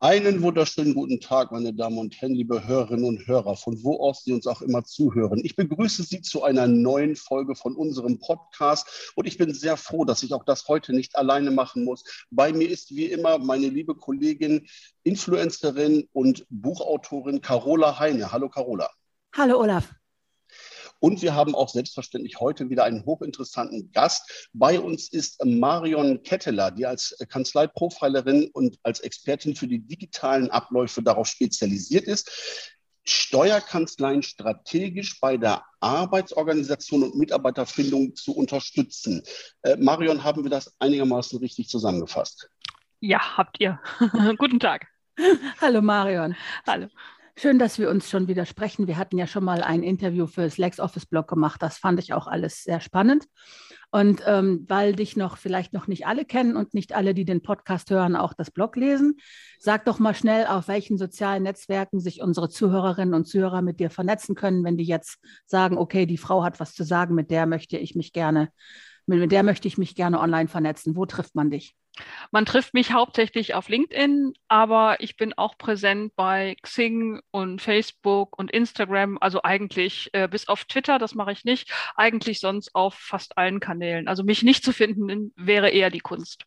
Einen wunderschönen guten Tag, meine Damen und Herren, liebe Hörerinnen und Hörer, von wo aus Sie uns auch immer zuhören. Ich begrüße Sie zu einer neuen Folge von unserem Podcast und ich bin sehr froh, dass ich auch das heute nicht alleine machen muss. Bei mir ist wie immer meine liebe Kollegin, Influencerin und Buchautorin Carola Heine. Hallo Carola. Hallo Olaf. Und wir haben auch selbstverständlich heute wieder einen hochinteressanten Gast. Bei uns ist Marion Ketteler, die als Kanzleiprofilerin und als Expertin für die digitalen Abläufe darauf spezialisiert ist. Steuerkanzleien strategisch bei der Arbeitsorganisation und Mitarbeiterfindung zu unterstützen. Äh, Marion, haben wir das einigermaßen richtig zusammengefasst? Ja, habt ihr. Guten Tag. Hallo Marion. Hallo. Schön, dass wir uns schon wieder sprechen. Wir hatten ja schon mal ein Interview für das LexOffice-Blog gemacht. Das fand ich auch alles sehr spannend. Und ähm, weil dich noch vielleicht noch nicht alle kennen und nicht alle, die den Podcast hören, auch das Blog lesen, sag doch mal schnell, auf welchen sozialen Netzwerken sich unsere Zuhörerinnen und Zuhörer mit dir vernetzen können, wenn die jetzt sagen, okay, die Frau hat was zu sagen, mit der möchte ich mich gerne, mit der möchte ich mich gerne online vernetzen. Wo trifft man dich? Man trifft mich hauptsächlich auf LinkedIn, aber ich bin auch präsent bei Xing und Facebook und Instagram, also eigentlich äh, bis auf Twitter, das mache ich nicht, eigentlich sonst auf fast allen Kanälen. Also mich nicht zu finden wäre eher die Kunst.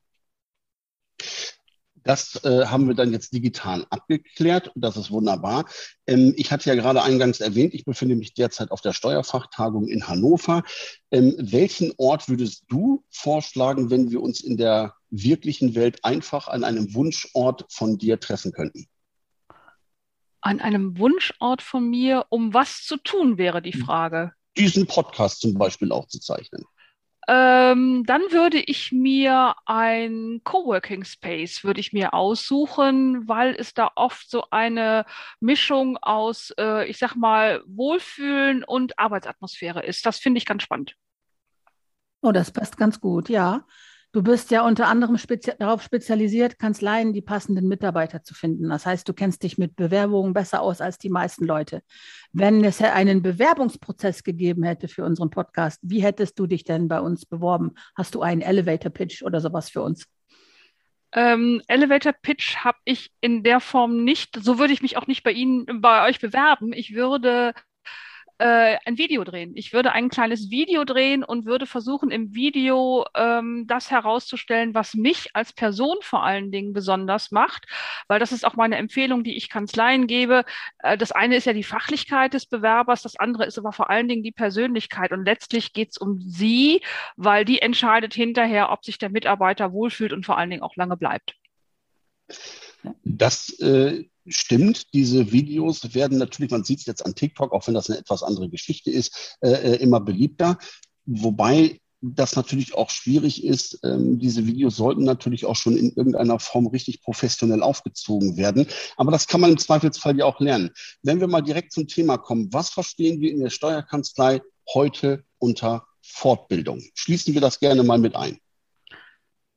Das äh, haben wir dann jetzt digital abgeklärt. Das ist wunderbar. Ähm, ich hatte ja gerade eingangs erwähnt, ich befinde mich derzeit auf der Steuerfachtagung in Hannover. Ähm, welchen Ort würdest du vorschlagen, wenn wir uns in der wirklichen Welt einfach an einem Wunschort von dir treffen könnten? An einem Wunschort von mir, um was zu tun, wäre die Frage. Diesen Podcast zum Beispiel aufzuzeichnen. Ähm, dann würde ich mir ein Coworking Space würde ich mir aussuchen, weil es da oft so eine Mischung aus, äh, ich sag mal, Wohlfühlen und Arbeitsatmosphäre ist. Das finde ich ganz spannend. Oh, das passt ganz gut, ja. Du bist ja unter anderem spezi darauf spezialisiert, Kanzleien die passenden Mitarbeiter zu finden. Das heißt, du kennst dich mit Bewerbungen besser aus als die meisten Leute. Wenn es einen Bewerbungsprozess gegeben hätte für unseren Podcast, wie hättest du dich denn bei uns beworben? Hast du einen Elevator Pitch oder sowas für uns? Ähm, Elevator Pitch habe ich in der Form nicht. So würde ich mich auch nicht bei Ihnen, bei euch bewerben. Ich würde äh, ein Video drehen. Ich würde ein kleines Video drehen und würde versuchen, im Video ähm, das herauszustellen, was mich als Person vor allen Dingen besonders macht, weil das ist auch meine Empfehlung, die ich Kanzleien gebe. Äh, das eine ist ja die Fachlichkeit des Bewerbers, das andere ist aber vor allen Dingen die Persönlichkeit. Und letztlich geht es um sie, weil die entscheidet hinterher, ob sich der Mitarbeiter wohlfühlt und vor allen Dingen auch lange bleibt. Das äh, stimmt. Diese Videos werden natürlich, man sieht es jetzt an TikTok, auch wenn das eine etwas andere Geschichte ist, äh, äh, immer beliebter. Wobei das natürlich auch schwierig ist. Ähm, diese Videos sollten natürlich auch schon in irgendeiner Form richtig professionell aufgezogen werden. Aber das kann man im Zweifelsfall ja auch lernen. Wenn wir mal direkt zum Thema kommen, was verstehen wir in der Steuerkanzlei heute unter Fortbildung? Schließen wir das gerne mal mit ein.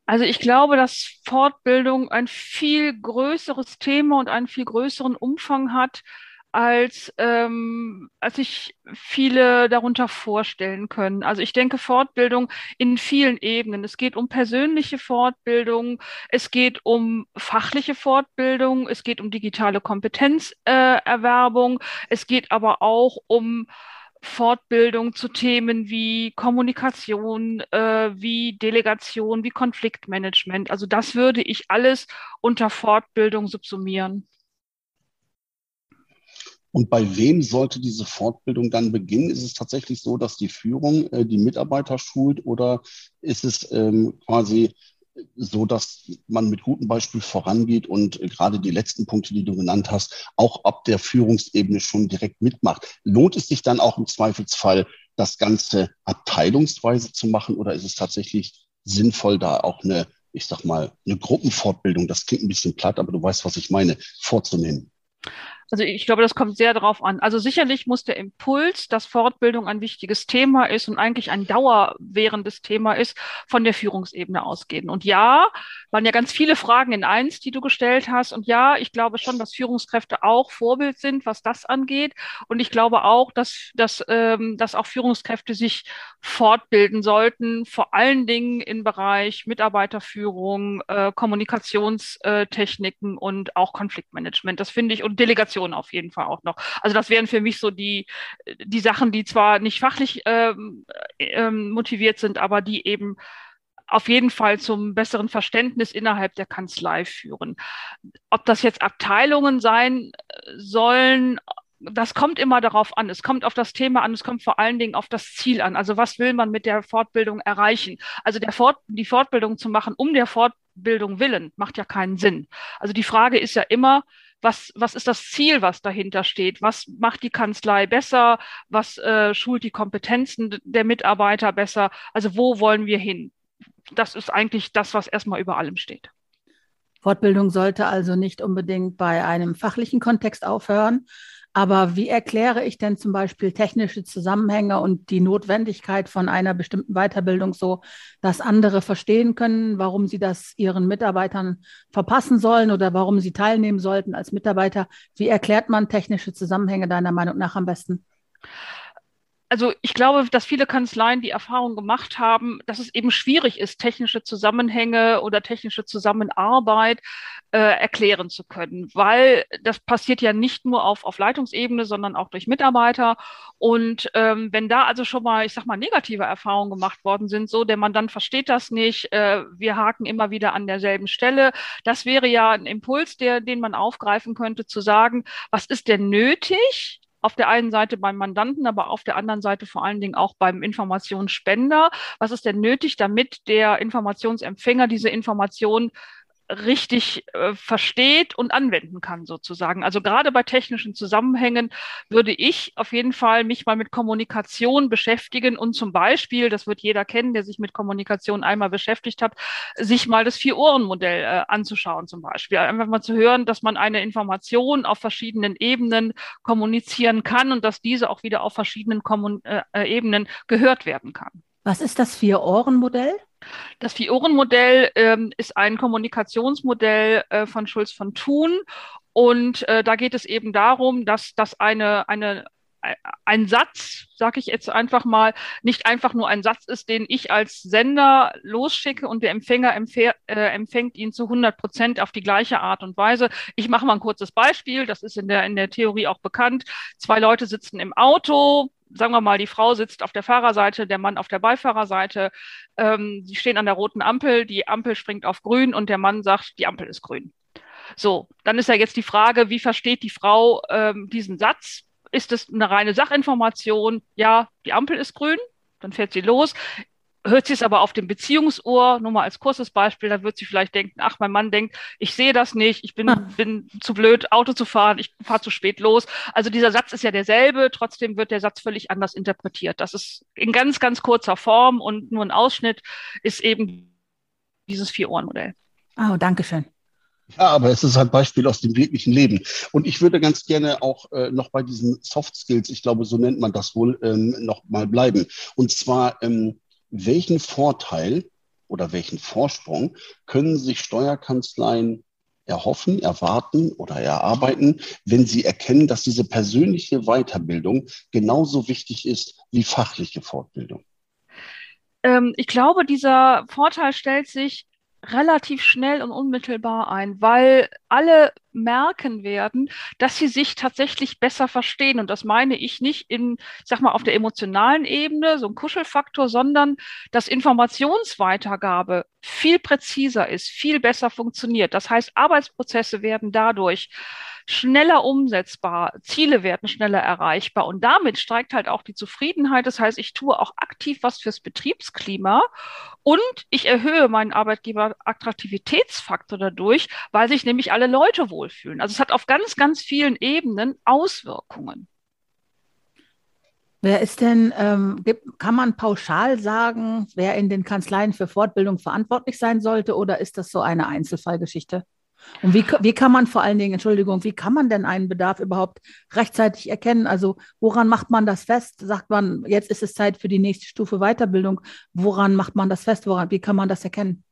Also ich glaube, dass Fortbildung ein viel größeres Thema und einen viel größeren Umfang hat, als, ähm, als sich viele darunter vorstellen können. Also ich denke Fortbildung in vielen Ebenen. Es geht um persönliche Fortbildung, es geht um fachliche Fortbildung, es geht um digitale Kompetenzerwerbung, äh, es geht aber auch um Fortbildung zu Themen wie Kommunikation, äh, wie Delegation, wie Konfliktmanagement. Also das würde ich alles unter Fortbildung subsumieren. Und bei wem sollte diese Fortbildung dann beginnen? Ist es tatsächlich so, dass die Führung äh, die Mitarbeiter schult oder ist es ähm, quasi so dass man mit gutem Beispiel vorangeht und gerade die letzten Punkte, die du genannt hast, auch ab der Führungsebene schon direkt mitmacht. Lohnt es sich dann auch im Zweifelsfall, das Ganze abteilungsweise zu machen oder ist es tatsächlich sinnvoll, da auch eine, ich sag mal, eine Gruppenfortbildung, das klingt ein bisschen platt, aber du weißt, was ich meine, vorzunehmen? Also ich glaube, das kommt sehr darauf an. Also sicherlich muss der Impuls, dass Fortbildung ein wichtiges Thema ist und eigentlich ein dauerwährendes Thema ist, von der Führungsebene ausgehen. Und ja, waren ja ganz viele Fragen in eins, die du gestellt hast. Und ja, ich glaube schon, dass Führungskräfte auch Vorbild sind, was das angeht. Und ich glaube auch, dass, dass, ähm, dass auch Führungskräfte sich fortbilden sollten, vor allen Dingen im Bereich Mitarbeiterführung, äh, Kommunikationstechniken und auch Konfliktmanagement. Das finde ich und Delegation auf jeden Fall auch noch. Also das wären für mich so die, die Sachen, die zwar nicht fachlich ähm, ähm, motiviert sind, aber die eben auf jeden Fall zum besseren Verständnis innerhalb der Kanzlei führen. Ob das jetzt Abteilungen sein sollen, das kommt immer darauf an. Es kommt auf das Thema an, es kommt vor allen Dingen auf das Ziel an. Also was will man mit der Fortbildung erreichen? Also Fort, die Fortbildung zu machen, um der Fortbildung willen, macht ja keinen Sinn. Also die Frage ist ja immer, was, was ist das Ziel, was dahinter steht? Was macht die Kanzlei besser? Was äh, schult die Kompetenzen der Mitarbeiter besser? Also wo wollen wir hin? Das ist eigentlich das, was erstmal über allem steht. Fortbildung sollte also nicht unbedingt bei einem fachlichen Kontext aufhören, aber wie erkläre ich denn zum Beispiel technische Zusammenhänge und die Notwendigkeit von einer bestimmten Weiterbildung so, dass andere verstehen können, warum sie das ihren Mitarbeitern verpassen sollen oder warum sie teilnehmen sollten als Mitarbeiter? Wie erklärt man technische Zusammenhänge deiner Meinung nach am besten? Also ich glaube, dass viele Kanzleien die Erfahrung gemacht haben, dass es eben schwierig ist, technische Zusammenhänge oder technische Zusammenarbeit äh, erklären zu können, weil das passiert ja nicht nur auf, auf Leitungsebene, sondern auch durch Mitarbeiter. Und ähm, wenn da also schon mal, ich sag mal, negative Erfahrungen gemacht worden sind, so der Mandant versteht das nicht, äh, wir haken immer wieder an derselben Stelle, das wäre ja ein Impuls, der, den man aufgreifen könnte, zu sagen, was ist denn nötig? Auf der einen Seite beim Mandanten, aber auf der anderen Seite vor allen Dingen auch beim Informationsspender. Was ist denn nötig, damit der Informationsempfänger diese Information richtig äh, versteht und anwenden kann sozusagen. Also gerade bei technischen Zusammenhängen würde ich auf jeden Fall mich mal mit Kommunikation beschäftigen und zum Beispiel, das wird jeder kennen, der sich mit Kommunikation einmal beschäftigt hat, sich mal das Vier-Ohren-Modell äh, anzuschauen zum Beispiel. Einfach mal zu hören, dass man eine Information auf verschiedenen Ebenen kommunizieren kann und dass diese auch wieder auf verschiedenen Kommun äh, äh Ebenen gehört werden kann. Was ist das Vier-Ohren-Modell? Das Vier-Ohren-Modell ähm, ist ein Kommunikationsmodell äh, von Schulz von Thun. Und äh, da geht es eben darum, dass, dass eine, eine, ein Satz, sage ich jetzt einfach mal, nicht einfach nur ein Satz ist, den ich als Sender losschicke und der Empfänger äh, empfängt ihn zu 100 Prozent auf die gleiche Art und Weise. Ich mache mal ein kurzes Beispiel, das ist in der, in der Theorie auch bekannt. Zwei Leute sitzen im Auto, sagen wir mal, die Frau sitzt auf der Fahrerseite, der Mann auf der Beifahrerseite. Ähm, sie stehen an der roten Ampel, die Ampel springt auf grün und der Mann sagt, die Ampel ist grün. So, dann ist ja jetzt die Frage, wie versteht die Frau ähm, diesen Satz? Ist es eine reine Sachinformation? Ja, die Ampel ist grün, dann fährt sie los hört sie es aber auf dem Beziehungsohr, nur mal als kurzes Beispiel, dann wird sie vielleicht denken, ach, mein Mann denkt, ich sehe das nicht, ich bin, ah. bin zu blöd, Auto zu fahren, ich fahre zu spät los. Also dieser Satz ist ja derselbe, trotzdem wird der Satz völlig anders interpretiert. Das ist in ganz, ganz kurzer Form und nur ein Ausschnitt ist eben dieses Vier-Ohren-Modell. Oh, danke schön. Ja, aber es ist ein Beispiel aus dem wirklichen Leben. Und ich würde ganz gerne auch äh, noch bei diesen Soft Skills, ich glaube, so nennt man das wohl, ähm, noch mal bleiben. Und zwar ähm, welchen Vorteil oder welchen Vorsprung können sich Steuerkanzleien erhoffen, erwarten oder erarbeiten, wenn sie erkennen, dass diese persönliche Weiterbildung genauso wichtig ist wie fachliche Fortbildung? Ähm, ich glaube, dieser Vorteil stellt sich relativ schnell und unmittelbar ein, weil alle merken werden, dass sie sich tatsächlich besser verstehen. Und das meine ich nicht in, sag mal, auf der emotionalen Ebene, so ein Kuschelfaktor, sondern dass Informationsweitergabe viel präziser ist, viel besser funktioniert. Das heißt, Arbeitsprozesse werden dadurch schneller umsetzbar, Ziele werden schneller erreichbar und damit steigt halt auch die Zufriedenheit. Das heißt, ich tue auch aktiv was fürs Betriebsklima und ich erhöhe meinen Arbeitgeber-Attraktivitätsfaktor dadurch, weil sich nämlich alle Leute wohlfühlen. Also es hat auf ganz, ganz vielen Ebenen Auswirkungen. Wer ist denn, ähm, kann man pauschal sagen, wer in den Kanzleien für Fortbildung verantwortlich sein sollte oder ist das so eine Einzelfallgeschichte? Und wie, wie kann man vor allen Dingen, Entschuldigung, wie kann man denn einen Bedarf überhaupt rechtzeitig erkennen? Also woran macht man das fest? Sagt man, jetzt ist es Zeit für die nächste Stufe Weiterbildung. Woran macht man das fest? Woran, wie kann man das erkennen?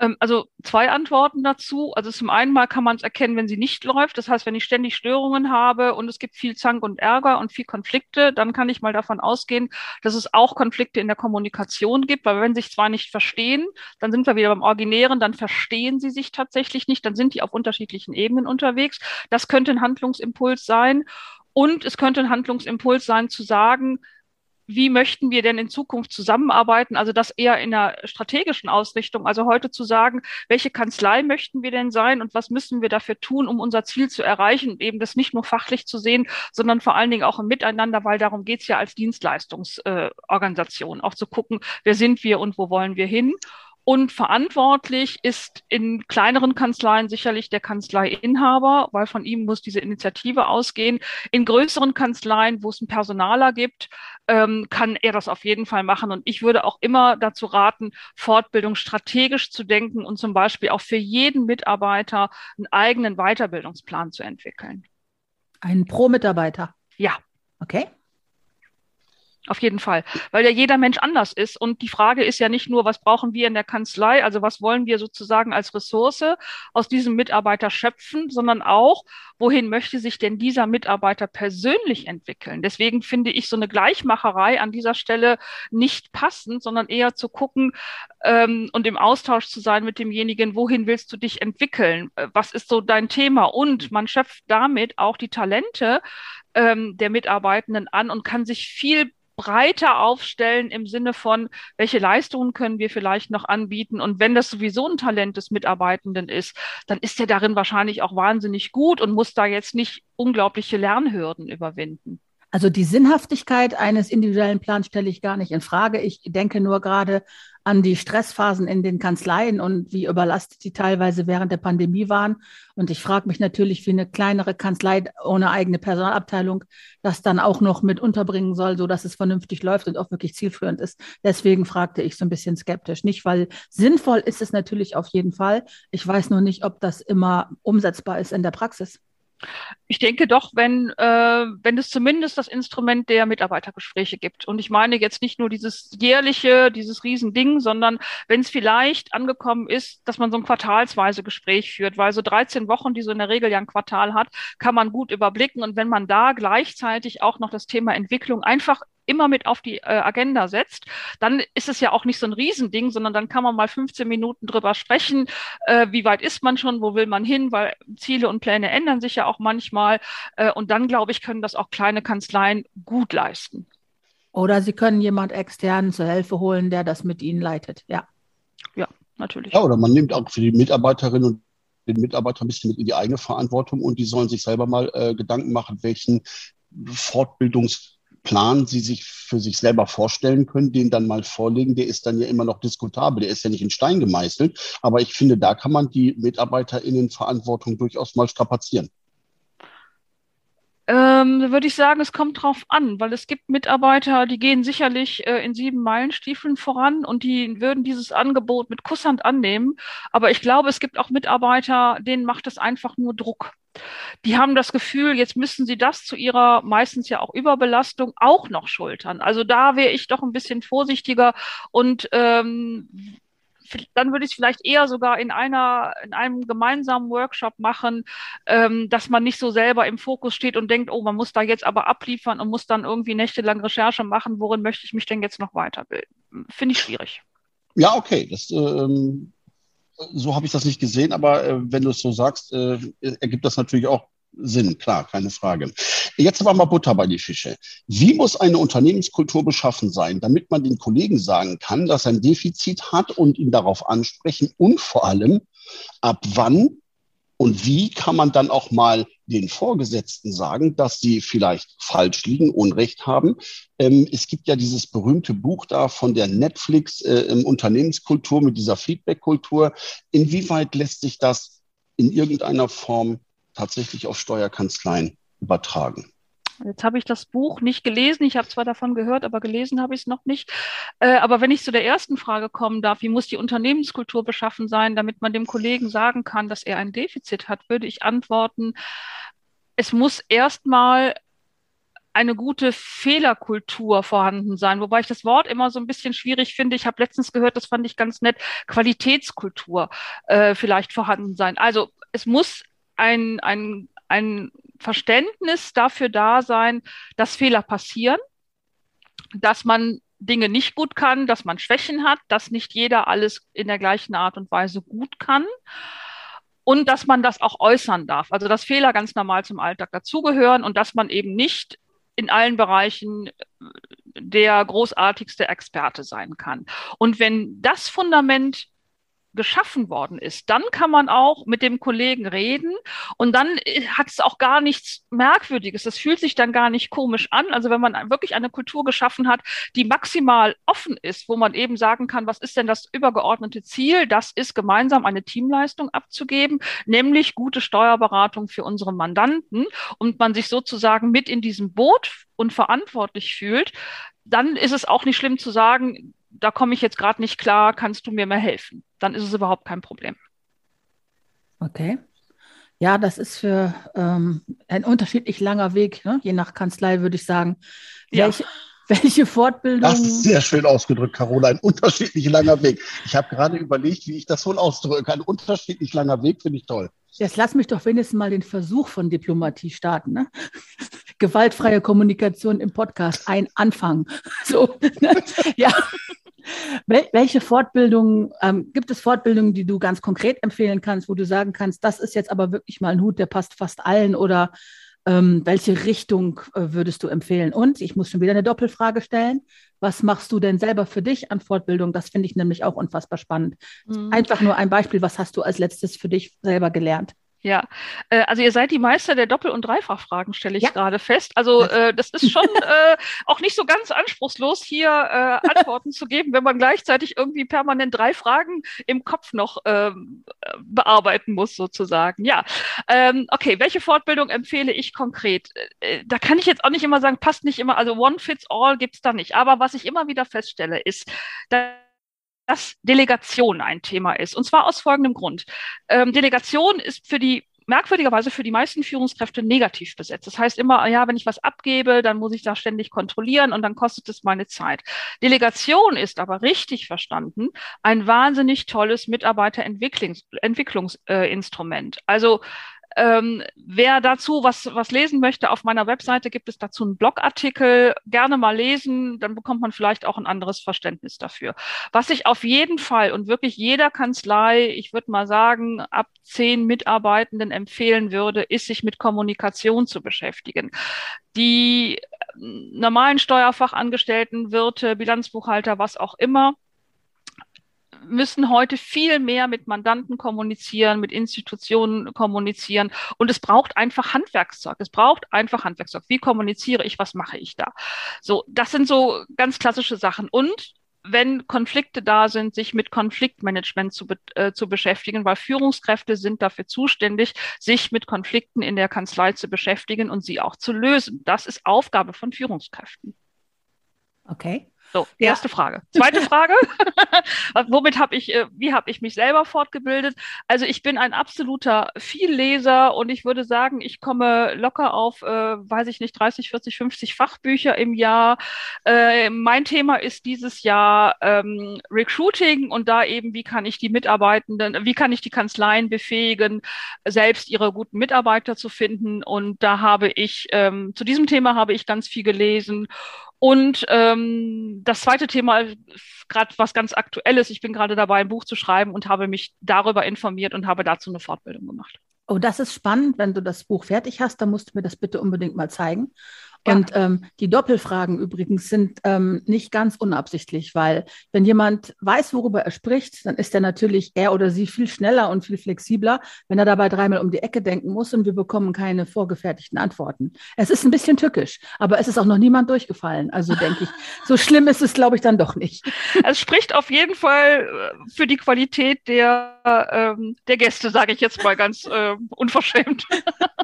Ähm, also zwei Antworten dazu. Also zum einen mal kann man es erkennen, wenn sie nicht läuft. Das heißt, wenn ich ständig Störungen habe und es gibt viel Zank und Ärger und viel Konflikte, dann kann ich mal davon ausgehen, dass es auch Konflikte in der Kommunikation gibt. Weil wenn sich zwar nicht verstehen, dann sind wir wieder beim Originären, dann verstehen sie sich tatsächlich nicht, dann sind die auf unterschiedlichen Ebenen unterwegs. Das könnte ein Handlungsimpuls sein. Und es könnte ein Handlungsimpuls sein, zu sagen, wie möchten wir denn in Zukunft zusammenarbeiten? Also das eher in einer strategischen Ausrichtung. Also heute zu sagen, welche Kanzlei möchten wir denn sein und was müssen wir dafür tun, um unser Ziel zu erreichen und eben das nicht nur fachlich zu sehen, sondern vor allen Dingen auch im Miteinander, weil darum geht es ja als Dienstleistungsorganisation, äh, auch zu gucken, wer sind wir und wo wollen wir hin. Und verantwortlich ist in kleineren Kanzleien sicherlich der Kanzleiinhaber, weil von ihm muss diese Initiative ausgehen. In größeren Kanzleien, wo es einen Personaler gibt, ähm, kann er das auf jeden Fall machen. Und ich würde auch immer dazu raten, Fortbildung strategisch zu denken und zum Beispiel auch für jeden Mitarbeiter einen eigenen Weiterbildungsplan zu entwickeln. Einen pro Mitarbeiter? Ja. Okay. Auf jeden Fall, weil ja jeder Mensch anders ist. Und die Frage ist ja nicht nur, was brauchen wir in der Kanzlei, also was wollen wir sozusagen als Ressource aus diesem Mitarbeiter schöpfen, sondern auch, wohin möchte sich denn dieser Mitarbeiter persönlich entwickeln. Deswegen finde ich so eine Gleichmacherei an dieser Stelle nicht passend, sondern eher zu gucken ähm, und im Austausch zu sein mit demjenigen, wohin willst du dich entwickeln, was ist so dein Thema. Und man schöpft damit auch die Talente ähm, der Mitarbeitenden an und kann sich viel breiter aufstellen im Sinne von, welche Leistungen können wir vielleicht noch anbieten? Und wenn das sowieso ein Talent des Mitarbeitenden ist, dann ist er darin wahrscheinlich auch wahnsinnig gut und muss da jetzt nicht unglaubliche Lernhürden überwinden. Also die Sinnhaftigkeit eines individuellen Plans stelle ich gar nicht in Frage. Ich denke nur gerade an die Stressphasen in den Kanzleien und wie überlastet die teilweise während der Pandemie waren. Und ich frage mich natürlich, wie eine kleinere Kanzlei ohne eigene Personalabteilung das dann auch noch mit unterbringen soll, so dass es vernünftig läuft und auch wirklich zielführend ist. Deswegen fragte ich so ein bisschen skeptisch. Nicht, weil sinnvoll ist es natürlich auf jeden Fall. Ich weiß nur nicht, ob das immer umsetzbar ist in der Praxis. Ich denke doch, wenn, äh, wenn es zumindest das Instrument der Mitarbeitergespräche gibt. Und ich meine jetzt nicht nur dieses jährliche, dieses Riesending, sondern wenn es vielleicht angekommen ist, dass man so ein quartalsweise Gespräch führt, weil so 13 Wochen, die so in der Regel ja ein Quartal hat, kann man gut überblicken. Und wenn man da gleichzeitig auch noch das Thema Entwicklung einfach immer mit auf die äh, Agenda setzt, dann ist es ja auch nicht so ein Riesending, sondern dann kann man mal 15 Minuten drüber sprechen, äh, wie weit ist man schon, wo will man hin, weil Ziele und Pläne ändern sich ja auch manchmal. Äh, und dann, glaube ich, können das auch kleine Kanzleien gut leisten. Oder Sie können jemand externen zur Hilfe holen, der das mit Ihnen leitet. Ja. Ja, natürlich. Ja, oder man nimmt auch für die Mitarbeiterinnen und den Mitarbeiter ein bisschen mit in die eigene Verantwortung und die sollen sich selber mal äh, Gedanken machen, welchen Fortbildungs Plan Sie sich für sich selber vorstellen können, den dann mal vorlegen, der ist dann ja immer noch diskutabel, der ist ja nicht in Stein gemeißelt. Aber ich finde, da kann man die MitarbeiterInnenverantwortung durchaus mal strapazieren. Ähm, würde ich sagen, es kommt drauf an, weil es gibt Mitarbeiter, die gehen sicherlich äh, in sieben Meilenstiefeln voran und die würden dieses Angebot mit Kusshand annehmen. Aber ich glaube, es gibt auch Mitarbeiter, denen macht es einfach nur Druck. Die haben das Gefühl, jetzt müssen sie das zu ihrer meistens ja auch Überbelastung auch noch schultern. Also da wäre ich doch ein bisschen vorsichtiger und ähm, dann würde ich es vielleicht eher sogar in einer, in einem gemeinsamen Workshop machen, ähm, dass man nicht so selber im Fokus steht und denkt, oh, man muss da jetzt aber abliefern und muss dann irgendwie nächtelang Recherche machen, worin möchte ich mich denn jetzt noch weiterbilden? Finde ich schwierig. Ja, okay. Das, ähm, so habe ich das nicht gesehen, aber äh, wenn du es so sagst, äh, ergibt das natürlich auch Sinn, klar, keine Frage. Jetzt aber mal Butter bei die Fische. Wie muss eine Unternehmenskultur beschaffen sein, damit man den Kollegen sagen kann, dass er ein Defizit hat und ihn darauf ansprechen und vor allem, ab wann und wie kann man dann auch mal den Vorgesetzten sagen, dass sie vielleicht falsch liegen, Unrecht haben? Ähm, es gibt ja dieses berühmte Buch da von der Netflix äh, Unternehmenskultur mit dieser Feedback-Kultur. Inwieweit lässt sich das in irgendeiner Form tatsächlich auf Steuerkanzleien übertragen? Jetzt habe ich das Buch nicht gelesen. Ich habe zwar davon gehört, aber gelesen habe ich es noch nicht. Äh, aber wenn ich zu der ersten Frage kommen darf, wie muss die Unternehmenskultur beschaffen sein, damit man dem Kollegen sagen kann, dass er ein Defizit hat, würde ich antworten, es muss erstmal eine gute Fehlerkultur vorhanden sein, wobei ich das Wort immer so ein bisschen schwierig finde. Ich habe letztens gehört, das fand ich ganz nett, Qualitätskultur äh, vielleicht vorhanden sein. Also es muss ein, ein, ein Verständnis dafür da sein, dass Fehler passieren, dass man Dinge nicht gut kann, dass man Schwächen hat, dass nicht jeder alles in der gleichen Art und Weise gut kann und dass man das auch äußern darf. Also dass Fehler ganz normal zum Alltag dazugehören und dass man eben nicht in allen Bereichen der großartigste Experte sein kann. Und wenn das Fundament geschaffen worden ist, dann kann man auch mit dem Kollegen reden und dann äh, hat es auch gar nichts Merkwürdiges. Das fühlt sich dann gar nicht komisch an. Also wenn man wirklich eine Kultur geschaffen hat, die maximal offen ist, wo man eben sagen kann, was ist denn das übergeordnete Ziel? Das ist gemeinsam eine Teamleistung abzugeben, nämlich gute Steuerberatung für unsere Mandanten und man sich sozusagen mit in diesem Boot und verantwortlich fühlt, dann ist es auch nicht schlimm zu sagen, da komme ich jetzt gerade nicht klar, kannst du mir mehr helfen? Dann ist es überhaupt kein Problem. Okay. Ja, das ist für ähm, ein unterschiedlich langer Weg, ne? je nach Kanzlei würde ich sagen. Ja. Welche, welche Fortbildung? Das ist sehr schön ausgedrückt, Carola. Ein unterschiedlich langer Weg. Ich habe gerade überlegt, wie ich das wohl ausdrücke. Ein unterschiedlich langer Weg finde ich toll. Jetzt lass mich doch wenigstens mal den Versuch von Diplomatie starten. Ne? Gewaltfreie Kommunikation im Podcast, ein Anfang. So, ne? ja. Welche Fortbildungen, ähm, gibt es Fortbildungen, die du ganz konkret empfehlen kannst, wo du sagen kannst, das ist jetzt aber wirklich mal ein Hut, der passt fast allen oder ähm, welche Richtung äh, würdest du empfehlen? Und ich muss schon wieder eine Doppelfrage stellen. Was machst du denn selber für dich an Fortbildung? Das finde ich nämlich auch unfassbar spannend. Mhm. Einfach nur ein Beispiel. Was hast du als letztes für dich selber gelernt? Ja, äh, also ihr seid die Meister der Doppel- und Dreifachfragen, stelle ich ja. gerade fest. Also äh, das ist schon äh, auch nicht so ganz anspruchslos, hier äh, Antworten zu geben, wenn man gleichzeitig irgendwie permanent drei Fragen im Kopf noch ähm, bearbeiten muss, sozusagen. Ja, ähm, okay, welche Fortbildung empfehle ich konkret? Äh, da kann ich jetzt auch nicht immer sagen, passt nicht immer, also One Fits All gibt's da nicht. Aber was ich immer wieder feststelle, ist, dass dass Delegation ein Thema ist. Und zwar aus folgendem Grund. Ähm, Delegation ist für die merkwürdigerweise für die meisten Führungskräfte negativ besetzt. Das heißt immer, ja, wenn ich was abgebe, dann muss ich das ständig kontrollieren und dann kostet es meine Zeit. Delegation ist aber richtig verstanden ein wahnsinnig tolles Mitarbeiterentwicklungsinstrument. Äh, also ähm, wer dazu was, was lesen möchte, auf meiner Webseite gibt es dazu einen Blogartikel. Gerne mal lesen, dann bekommt man vielleicht auch ein anderes Verständnis dafür. Was ich auf jeden Fall und wirklich jeder Kanzlei, ich würde mal sagen, ab zehn Mitarbeitenden empfehlen würde, ist sich mit Kommunikation zu beschäftigen. Die äh, normalen Steuerfachangestellten, Wirte, Bilanzbuchhalter, was auch immer, müssen heute viel mehr mit Mandanten kommunizieren, mit Institutionen kommunizieren. Und es braucht einfach Handwerkszeug. Es braucht einfach Handwerkszeug. Wie kommuniziere ich? Was mache ich da? So, das sind so ganz klassische Sachen. Und wenn Konflikte da sind, sich mit Konfliktmanagement zu, äh, zu beschäftigen, weil Führungskräfte sind dafür zuständig, sich mit Konflikten in der Kanzlei zu beschäftigen und sie auch zu lösen. Das ist Aufgabe von Führungskräften. Okay. So, erste ja. Frage. Zweite Frage. Womit habe ich, äh, wie habe ich mich selber fortgebildet? Also ich bin ein absoluter Vielleser und ich würde sagen, ich komme locker auf, äh, weiß ich nicht, 30, 40, 50 Fachbücher im Jahr. Äh, mein Thema ist dieses Jahr ähm, Recruiting und da eben, wie kann ich die Mitarbeitenden, wie kann ich die Kanzleien befähigen, selbst ihre guten Mitarbeiter zu finden. Und da habe ich, ähm, zu diesem Thema habe ich ganz viel gelesen und ähm, das zweite Thema, gerade was ganz aktuelles, ich bin gerade dabei, ein Buch zu schreiben und habe mich darüber informiert und habe dazu eine Fortbildung gemacht. Oh, das ist spannend. Wenn du das Buch fertig hast, dann musst du mir das bitte unbedingt mal zeigen. Und ähm, die Doppelfragen übrigens sind ähm, nicht ganz unabsichtlich, weil wenn jemand weiß, worüber er spricht, dann ist er natürlich er oder sie viel schneller und viel flexibler, wenn er dabei dreimal um die Ecke denken muss und wir bekommen keine vorgefertigten Antworten. Es ist ein bisschen tückisch, aber es ist auch noch niemand durchgefallen. Also denke ich, so schlimm ist es, glaube ich, dann doch nicht. Es spricht auf jeden Fall äh, für die Qualität der, ähm, der Gäste, sage ich jetzt mal ganz äh, unverschämt.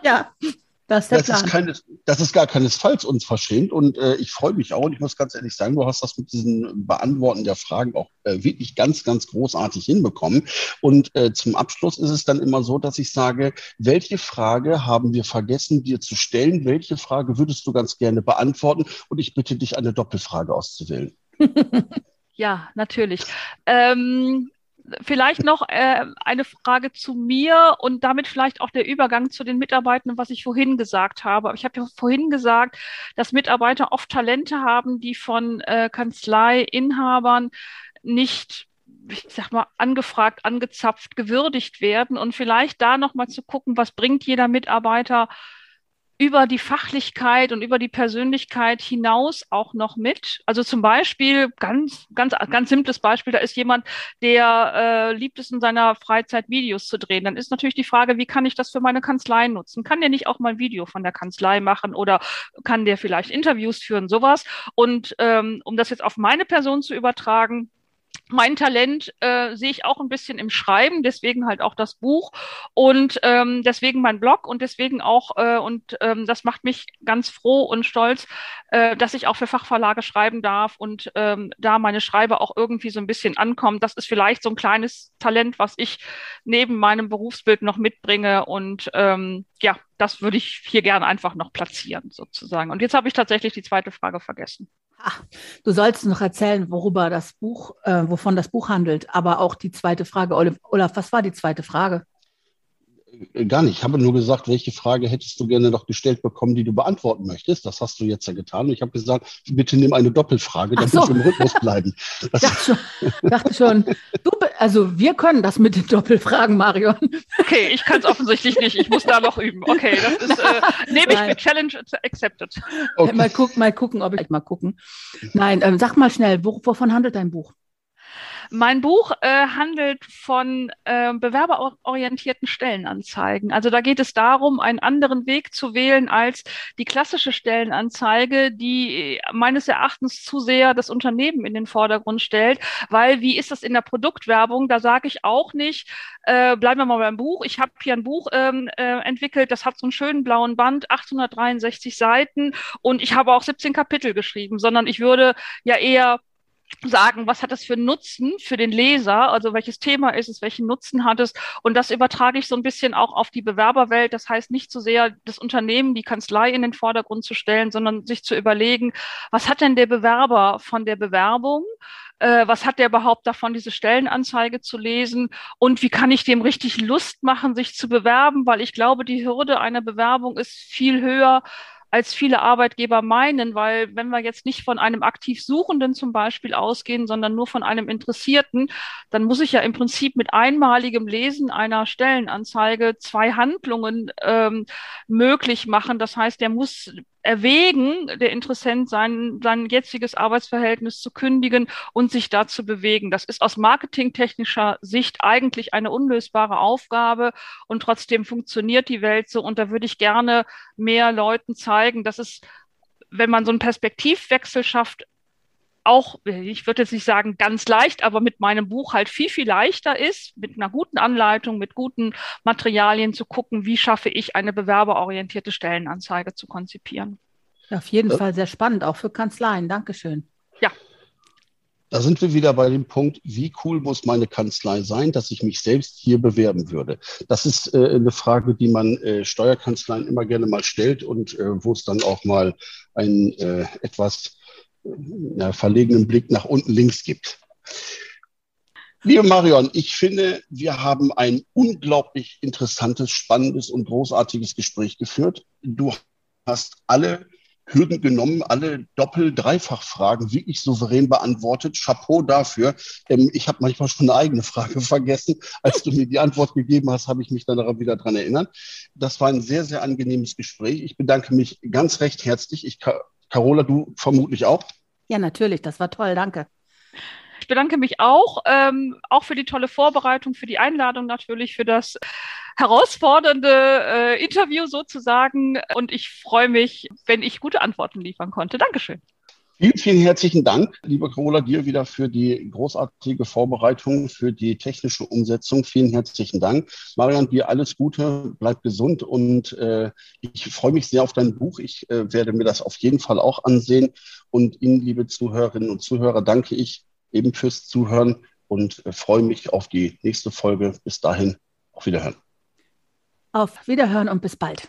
Ja. Das ist, der das, Plan. Ist keine, das ist gar keinesfalls unverschämt und äh, ich freue mich auch und ich muss ganz ehrlich sagen, du hast das mit diesen Beantworten der Fragen auch äh, wirklich ganz, ganz großartig hinbekommen. Und äh, zum Abschluss ist es dann immer so, dass ich sage, welche Frage haben wir vergessen, dir zu stellen? Welche Frage würdest du ganz gerne beantworten? Und ich bitte dich, eine Doppelfrage auszuwählen. Ja, natürlich. Ähm, vielleicht noch äh, eine Frage zu mir und damit vielleicht auch der Übergang zu den Mitarbeitern, was ich vorhin gesagt habe. Ich habe ja vorhin gesagt, dass Mitarbeiter oft Talente haben, die von äh, Kanzleiinhabern nicht ich sag mal, angefragt, angezapft, gewürdigt werden und vielleicht da nochmal zu gucken, was bringt jeder Mitarbeiter über die Fachlichkeit und über die Persönlichkeit hinaus auch noch mit. Also zum Beispiel, ganz, ganz, ganz simples Beispiel, da ist jemand, der äh, liebt es in seiner Freizeit Videos zu drehen. Dann ist natürlich die Frage, wie kann ich das für meine Kanzlei nutzen? Kann der nicht auch mal ein Video von der Kanzlei machen oder kann der vielleicht Interviews führen, sowas? Und ähm, um das jetzt auf meine Person zu übertragen, mein Talent äh, sehe ich auch ein bisschen im Schreiben, deswegen halt auch das Buch und ähm, deswegen mein Blog und deswegen auch, äh, und ähm, das macht mich ganz froh und stolz, äh, dass ich auch für Fachverlage schreiben darf und ähm, da meine Schreibe auch irgendwie so ein bisschen ankommen. Das ist vielleicht so ein kleines Talent, was ich neben meinem Berufsbild noch mitbringe und ähm, ja, das würde ich hier gerne einfach noch platzieren sozusagen. Und jetzt habe ich tatsächlich die zweite Frage vergessen. Ach, du sollst noch erzählen, worüber das Buch, äh, wovon das Buch handelt. Aber auch die zweite Frage, Olaf, was war die zweite Frage? Äh, gar nicht. Ich habe nur gesagt, welche Frage hättest du gerne noch gestellt bekommen, die du beantworten möchtest. Das hast du jetzt ja getan. Und ich habe gesagt, bitte nimm eine Doppelfrage, damit so. wir im Rhythmus bleiben. Das dachte schon, dachte schon du, also wir können das mit den Doppelfragen, Marion. Okay, ich kann es offensichtlich nicht. Ich muss da noch üben. Okay, das ist, äh, nehme ich mit Challenge accepted. Okay. Mal, gucken, mal gucken, ob ich mal gucken. Nein, ähm, sag mal schnell, wovon handelt dein Buch? Mein Buch äh, handelt von äh, bewerberorientierten Stellenanzeigen. Also da geht es darum, einen anderen Weg zu wählen als die klassische Stellenanzeige, die meines Erachtens zu sehr das Unternehmen in den Vordergrund stellt. Weil wie ist das in der Produktwerbung? Da sage ich auch nicht, äh, bleiben wir mal beim Buch. Ich habe hier ein Buch ähm, äh, entwickelt, das hat so einen schönen blauen Band, 863 Seiten und ich habe auch 17 Kapitel geschrieben, sondern ich würde ja eher sagen, was hat das für einen Nutzen für den Leser, also welches Thema ist es, welchen Nutzen hat es. Und das übertrage ich so ein bisschen auch auf die Bewerberwelt. Das heißt nicht so sehr das Unternehmen, die Kanzlei in den Vordergrund zu stellen, sondern sich zu überlegen, was hat denn der Bewerber von der Bewerbung? Äh, was hat der überhaupt davon, diese Stellenanzeige zu lesen? Und wie kann ich dem richtig Lust machen, sich zu bewerben? Weil ich glaube, die Hürde einer Bewerbung ist viel höher, als viele Arbeitgeber meinen, weil wenn wir jetzt nicht von einem aktiv Suchenden zum Beispiel ausgehen, sondern nur von einem Interessierten, dann muss ich ja im Prinzip mit einmaligem Lesen einer Stellenanzeige zwei Handlungen ähm, möglich machen. Das heißt, der muss erwägen, der Interessent sein, sein jetziges Arbeitsverhältnis zu kündigen und sich dazu bewegen. Das ist aus marketingtechnischer Sicht eigentlich eine unlösbare Aufgabe und trotzdem funktioniert die Welt so. Und da würde ich gerne mehr Leuten zeigen, dass es, wenn man so einen Perspektivwechsel schafft, auch, ich würde jetzt nicht sagen ganz leicht, aber mit meinem Buch halt viel, viel leichter ist, mit einer guten Anleitung, mit guten Materialien zu gucken, wie schaffe ich eine bewerberorientierte Stellenanzeige zu konzipieren. Auf jeden ja. Fall sehr spannend, auch für Kanzleien. Dankeschön. Ja. Da sind wir wieder bei dem Punkt, wie cool muss meine Kanzlei sein, dass ich mich selbst hier bewerben würde. Das ist äh, eine Frage, die man äh, Steuerkanzleien immer gerne mal stellt und äh, wo es dann auch mal ein äh, etwas ja, verlegenen Blick nach unten links gibt. Liebe Marion, ich finde, wir haben ein unglaublich interessantes, spannendes und großartiges Gespräch geführt. Du hast alle Hürden genommen, alle Doppel-, Dreifach-Fragen wirklich souverän beantwortet. Chapeau dafür. Ähm, ich habe manchmal schon eine eigene Frage vergessen. Als du mir die Antwort gegeben hast, habe ich mich dann wieder daran erinnert. Das war ein sehr, sehr angenehmes Gespräch. Ich bedanke mich ganz recht herzlich. Ich Carola, du vermutlich auch? Ja, natürlich. Das war toll. Danke. Ich bedanke mich auch, ähm, auch für die tolle Vorbereitung, für die Einladung natürlich, für das herausfordernde äh, Interview sozusagen. Und ich freue mich, wenn ich gute Antworten liefern konnte. Dankeschön. Vielen, vielen herzlichen Dank, liebe Carola, dir wieder für die großartige Vorbereitung, für die technische Umsetzung. Vielen herzlichen Dank. Marian, dir alles Gute, bleib gesund und äh, ich freue mich sehr auf dein Buch. Ich äh, werde mir das auf jeden Fall auch ansehen. Und Ihnen, liebe Zuhörerinnen und Zuhörer, danke ich eben fürs Zuhören und äh, freue mich auf die nächste Folge. Bis dahin, auf Wiederhören. Auf Wiederhören und bis bald.